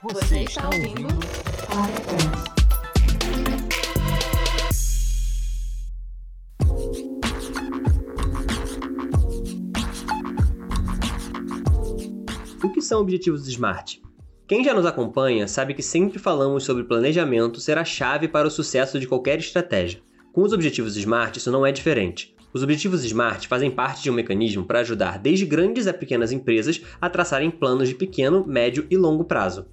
Você está ouvindo O que são objetivos SMART? Quem já nos acompanha sabe que sempre falamos sobre planejamento ser a chave para o sucesso de qualquer estratégia. Com os objetivos SMART, isso não é diferente. Os objetivos SMART fazem parte de um mecanismo para ajudar desde grandes a pequenas empresas a traçarem planos de pequeno, médio e longo prazo.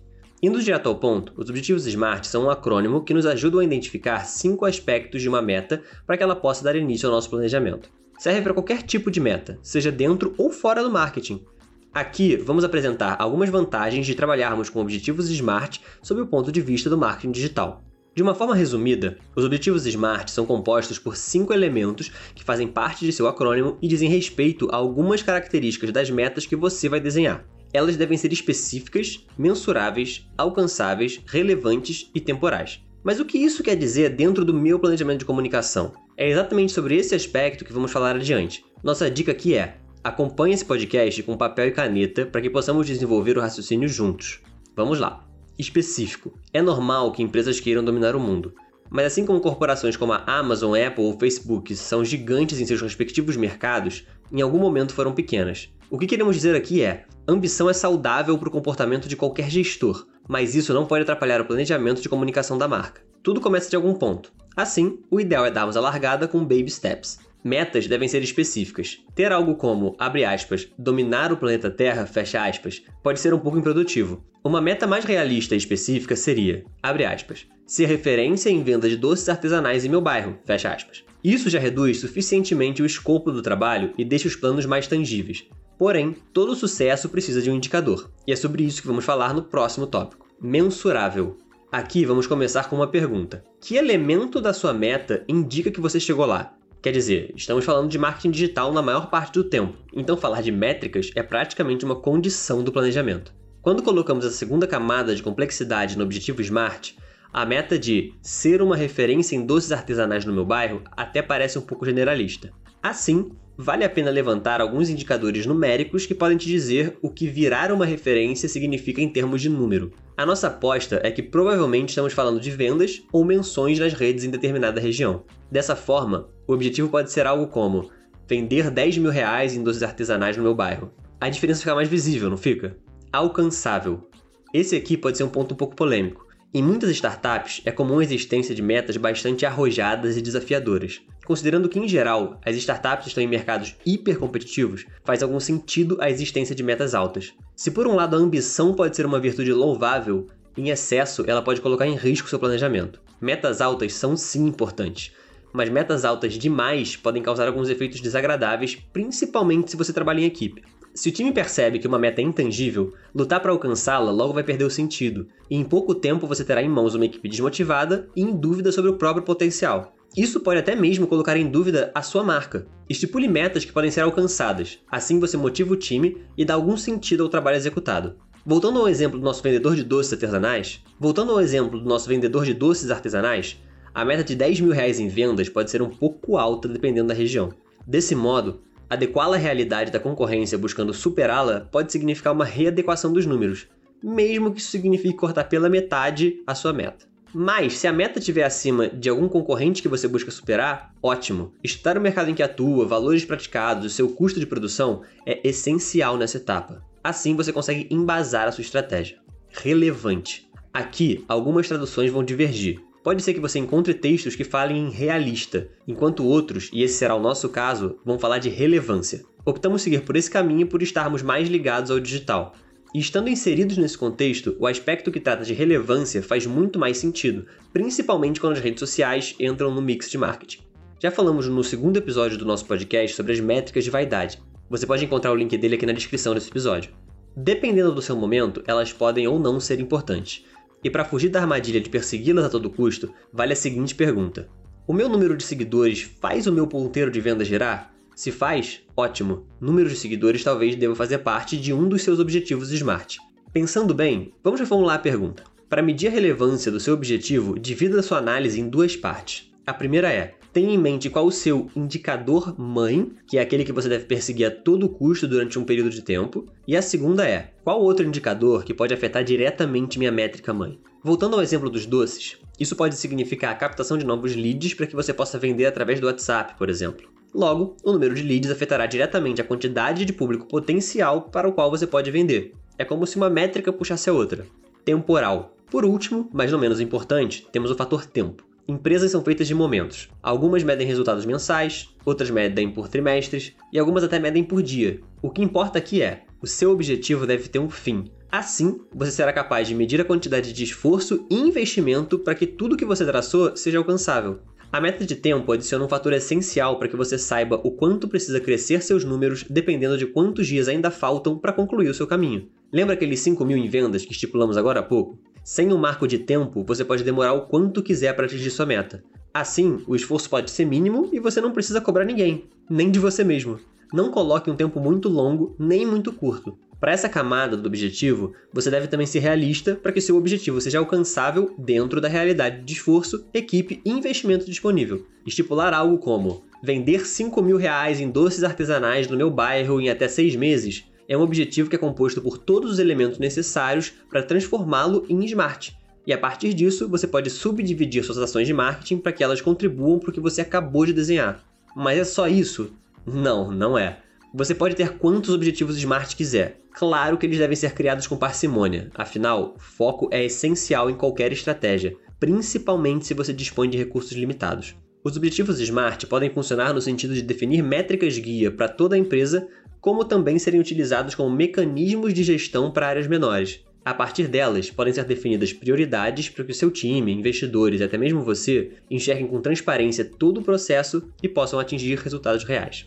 Indo direto ao ponto, os objetivos SMART são um acrônimo que nos ajudam a identificar cinco aspectos de uma meta para que ela possa dar início ao nosso planejamento. Serve para qualquer tipo de meta, seja dentro ou fora do marketing. Aqui vamos apresentar algumas vantagens de trabalharmos com objetivos SMART sob o ponto de vista do marketing digital. De uma forma resumida, os objetivos SMART são compostos por cinco elementos que fazem parte de seu acrônimo e dizem respeito a algumas características das metas que você vai desenhar. Elas devem ser específicas, mensuráveis, alcançáveis, relevantes e temporais. Mas o que isso quer dizer dentro do meu planejamento de comunicação? É exatamente sobre esse aspecto que vamos falar adiante. Nossa dica aqui é: acompanhe esse podcast com papel e caneta para que possamos desenvolver o raciocínio juntos. Vamos lá! específico. É normal que empresas queiram dominar o mundo. Mas assim como corporações como a Amazon, Apple ou Facebook são gigantes em seus respectivos mercados, em algum momento foram pequenas. O que queremos dizer aqui é: ambição é saudável para o comportamento de qualquer gestor, mas isso não pode atrapalhar o planejamento de comunicação da marca. Tudo começa de algum ponto. Assim, o ideal é darmos a largada com baby steps. Metas devem ser específicas. Ter algo como, abre aspas, dominar o planeta Terra, fecha aspas, pode ser um pouco improdutivo. Uma meta mais realista e específica seria, abre aspas, ser referência em venda de doces artesanais em meu bairro, fecha aspas. Isso já reduz suficientemente o escopo do trabalho e deixa os planos mais tangíveis. Porém, todo sucesso precisa de um indicador, e é sobre isso que vamos falar no próximo tópico. Mensurável. Aqui vamos começar com uma pergunta: Que elemento da sua meta indica que você chegou lá? Quer dizer, estamos falando de marketing digital na maior parte do tempo, então falar de métricas é praticamente uma condição do planejamento. Quando colocamos a segunda camada de complexidade no objetivo SMART, a meta de ser uma referência em doces artesanais no meu bairro até parece um pouco generalista. Assim, vale a pena levantar alguns indicadores numéricos que podem te dizer o que virar uma referência significa em termos de número. A nossa aposta é que provavelmente estamos falando de vendas ou menções nas redes em determinada região. Dessa forma, o objetivo pode ser algo como vender 10 mil reais em doces artesanais no meu bairro. A diferença fica mais visível, não fica? Alcançável. Esse aqui pode ser um ponto um pouco polêmico. Em muitas startups, é comum a existência de metas bastante arrojadas e desafiadoras. Considerando que, em geral, as startups estão em mercados hipercompetitivos, faz algum sentido a existência de metas altas. Se por um lado a ambição pode ser uma virtude louvável, em excesso ela pode colocar em risco seu planejamento. Metas altas são sim importantes, mas metas altas demais podem causar alguns efeitos desagradáveis, principalmente se você trabalha em equipe. Se o time percebe que uma meta é intangível, lutar para alcançá-la logo vai perder o sentido, e em pouco tempo você terá em mãos uma equipe desmotivada e em dúvida sobre o próprio potencial. Isso pode até mesmo colocar em dúvida a sua marca. Estipule metas que podem ser alcançadas, assim você motiva o time e dá algum sentido ao trabalho executado. Voltando ao exemplo do nosso vendedor de doces artesanais, voltando ao exemplo do nosso vendedor de doces artesanais, a meta de 10 mil reais em vendas pode ser um pouco alta dependendo da região. Desse modo, Adequá-la à realidade da concorrência buscando superá-la pode significar uma readequação dos números, mesmo que isso signifique cortar pela metade a sua meta. Mas, se a meta estiver acima de algum concorrente que você busca superar, ótimo. Estudar o mercado em que atua, valores praticados, o seu custo de produção é essencial nessa etapa. Assim você consegue embasar a sua estratégia. Relevante. Aqui, algumas traduções vão divergir. Pode ser que você encontre textos que falem em realista, enquanto outros, e esse será o nosso caso, vão falar de relevância. Optamos seguir por esse caminho por estarmos mais ligados ao digital. E estando inseridos nesse contexto, o aspecto que trata de relevância faz muito mais sentido, principalmente quando as redes sociais entram no mix de marketing. Já falamos no segundo episódio do nosso podcast sobre as métricas de vaidade. Você pode encontrar o link dele aqui na descrição desse episódio. Dependendo do seu momento, elas podem ou não ser importantes. E para fugir da armadilha de persegui-las a todo custo, vale a seguinte pergunta: O meu número de seguidores faz o meu ponteiro de venda girar? Se faz, ótimo. Número de seguidores talvez deva fazer parte de um dos seus objetivos Smart. Pensando bem, vamos reformular a pergunta. Para medir a relevância do seu objetivo, divida sua análise em duas partes. A primeira é: Tenha em mente qual o seu indicador mãe, que é aquele que você deve perseguir a todo custo durante um período de tempo. E a segunda é, qual outro indicador que pode afetar diretamente minha métrica mãe? Voltando ao exemplo dos doces, isso pode significar a captação de novos leads para que você possa vender através do WhatsApp, por exemplo. Logo, o número de leads afetará diretamente a quantidade de público potencial para o qual você pode vender. É como se uma métrica puxasse a outra. Temporal. Por último, mas não menos importante, temos o fator tempo. Empresas são feitas de momentos. Algumas medem resultados mensais, outras medem por trimestres e algumas até medem por dia. O que importa aqui é: o seu objetivo deve ter um fim. Assim, você será capaz de medir a quantidade de esforço e investimento para que tudo que você traçou seja alcançável. A meta de tempo adiciona um fator essencial para que você saiba o quanto precisa crescer seus números dependendo de quantos dias ainda faltam para concluir o seu caminho. Lembra aqueles 5 mil em vendas que estipulamos agora há pouco? Sem um marco de tempo, você pode demorar o quanto quiser para atingir sua meta. Assim, o esforço pode ser mínimo e você não precisa cobrar ninguém, nem de você mesmo. Não coloque um tempo muito longo nem muito curto. Para essa camada do objetivo, você deve também ser realista para que seu objetivo seja alcançável dentro da realidade de esforço, equipe e investimento disponível. Estipular algo como vender 5 mil reais em doces artesanais no meu bairro em até seis meses é um objetivo que é composto por todos os elementos necessários para transformá-lo em smart. E a partir disso, você pode subdividir suas ações de marketing para que elas contribuam para o que você acabou de desenhar. Mas é só isso? Não, não é. Você pode ter quantos objetivos smart quiser. Claro que eles devem ser criados com parcimônia, afinal, foco é essencial em qualquer estratégia, principalmente se você dispõe de recursos limitados. Os objetivos SMART podem funcionar no sentido de definir métricas guia para toda a empresa como também serem utilizados como mecanismos de gestão para áreas menores. A partir delas, podem ser definidas prioridades para que o seu time, investidores e até mesmo você enxerguem com transparência todo o processo e possam atingir resultados reais.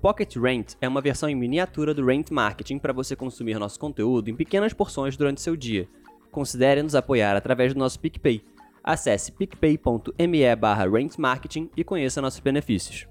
Pocket Rent é uma versão em miniatura do Rent Marketing para você consumir nosso conteúdo em pequenas porções durante seu dia. Considere nos apoiar através do nosso PicPay Acesse picpay.me barra e conheça nossos benefícios.